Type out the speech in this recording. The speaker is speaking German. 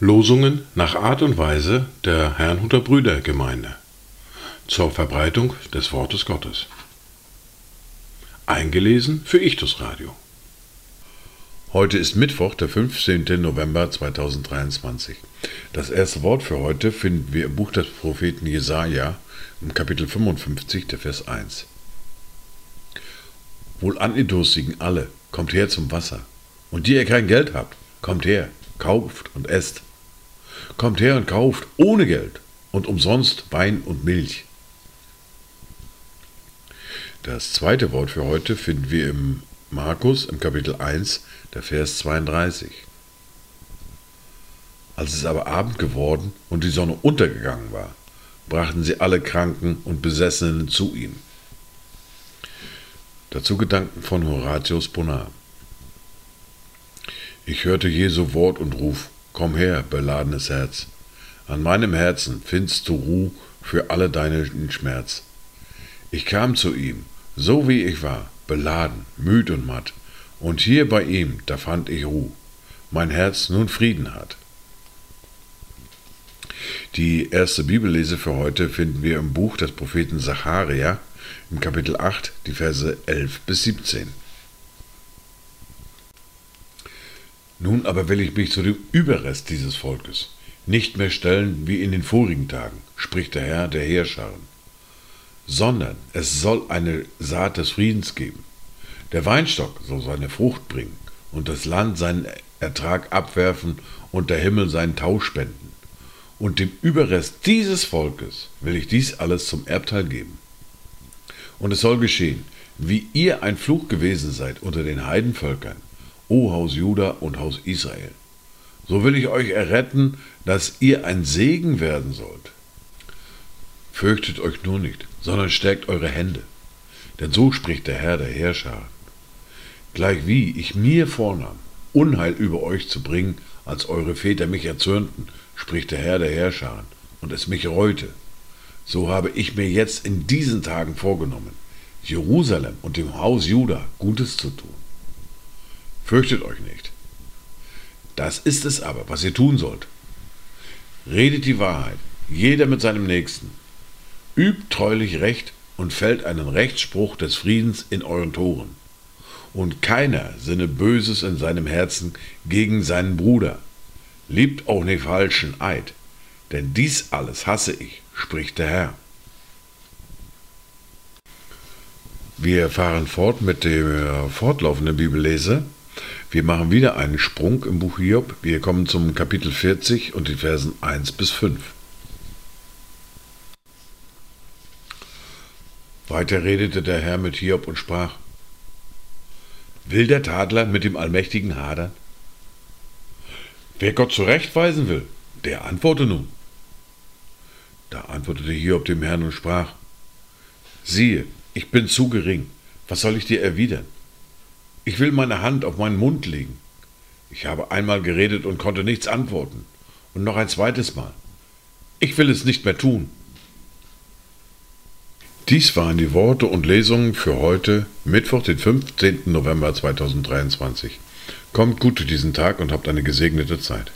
Losungen nach Art und Weise der Herrnhuter Brüdergemeinde zur Verbreitung des Wortes Gottes. Eingelesen für Ichtus Radio. Heute ist Mittwoch, der 15. November 2023. Das erste Wort für heute finden wir im Buch des Propheten Jesaja, im Kapitel 55, der Vers 1. Wohlan ihr Durstigen alle, kommt her zum Wasser. Und die ihr kein Geld habt, kommt her, kauft und esst. Kommt her und kauft ohne Geld und umsonst Wein und Milch. Das zweite Wort für heute finden wir im Markus im Kapitel 1, der Vers 32. Als es aber Abend geworden und die Sonne untergegangen war, brachten sie alle Kranken und Besessenen zu ihm. Dazu Gedanken von Horatius Bonar. Ich hörte Jesu Wort und Ruf, Komm her, beladenes Herz. An meinem Herzen findst du Ruh für alle deinen Schmerz. Ich kam zu ihm, so wie ich war, beladen, müd und matt, und hier bei ihm, da fand ich Ruh, mein Herz nun Frieden hat. Die erste Bibellese für heute finden wir im Buch des Propheten Zacharia im Kapitel 8, die Verse 11 bis 17. Nun aber will ich mich zu dem Überrest dieses Volkes nicht mehr stellen wie in den vorigen Tagen, spricht der Herr der Heerscharen, sondern es soll eine Saat des Friedens geben. Der Weinstock soll seine Frucht bringen und das Land seinen Ertrag abwerfen und der Himmel seinen Tau spenden. Und dem Überrest dieses Volkes will ich dies alles zum Erbteil geben. Und es soll geschehen, wie ihr ein Fluch gewesen seid unter den Heidenvölkern, O Haus Juda und Haus Israel. So will ich euch erretten, dass ihr ein Segen werden sollt. Fürchtet euch nur nicht, sondern stärkt eure Hände. Denn so spricht der Herr der Herrscher. Gleichwie ich mir vornahm, Unheil über euch zu bringen, als eure Väter mich erzürnten, spricht der Herr der Herrscher, und es mich reute. So habe ich mir jetzt in diesen Tagen vorgenommen, Jerusalem und dem Haus Juda Gutes zu tun. Fürchtet euch nicht. Das ist es aber, was ihr tun sollt. Redet die Wahrheit, jeder mit seinem Nächsten. Übt treulich Recht und fällt einen Rechtsspruch des Friedens in euren Toren. Und keiner sinne Böses in seinem Herzen gegen seinen Bruder. Liebt auch nicht falschen Eid, denn dies alles hasse ich, spricht der Herr. Wir fahren fort mit der fortlaufenden Bibellese. Wir machen wieder einen Sprung im Buch Hiob. Wir kommen zum Kapitel 40 und die Versen 1 bis 5. Weiter redete der Herr mit Hiob und sprach, Will der Tadler mit dem Allmächtigen hadern? Wer Gott zurechtweisen will, der antworte nun. Da antwortete Hiob dem Herrn und sprach, Siehe, ich bin zu gering, was soll ich dir erwidern? Ich will meine Hand auf meinen Mund legen. Ich habe einmal geredet und konnte nichts antworten. Und noch ein zweites Mal. Ich will es nicht mehr tun. Dies waren die Worte und Lesungen für heute, Mittwoch, den 15. November 2023. Kommt gut durch diesen Tag und habt eine gesegnete Zeit.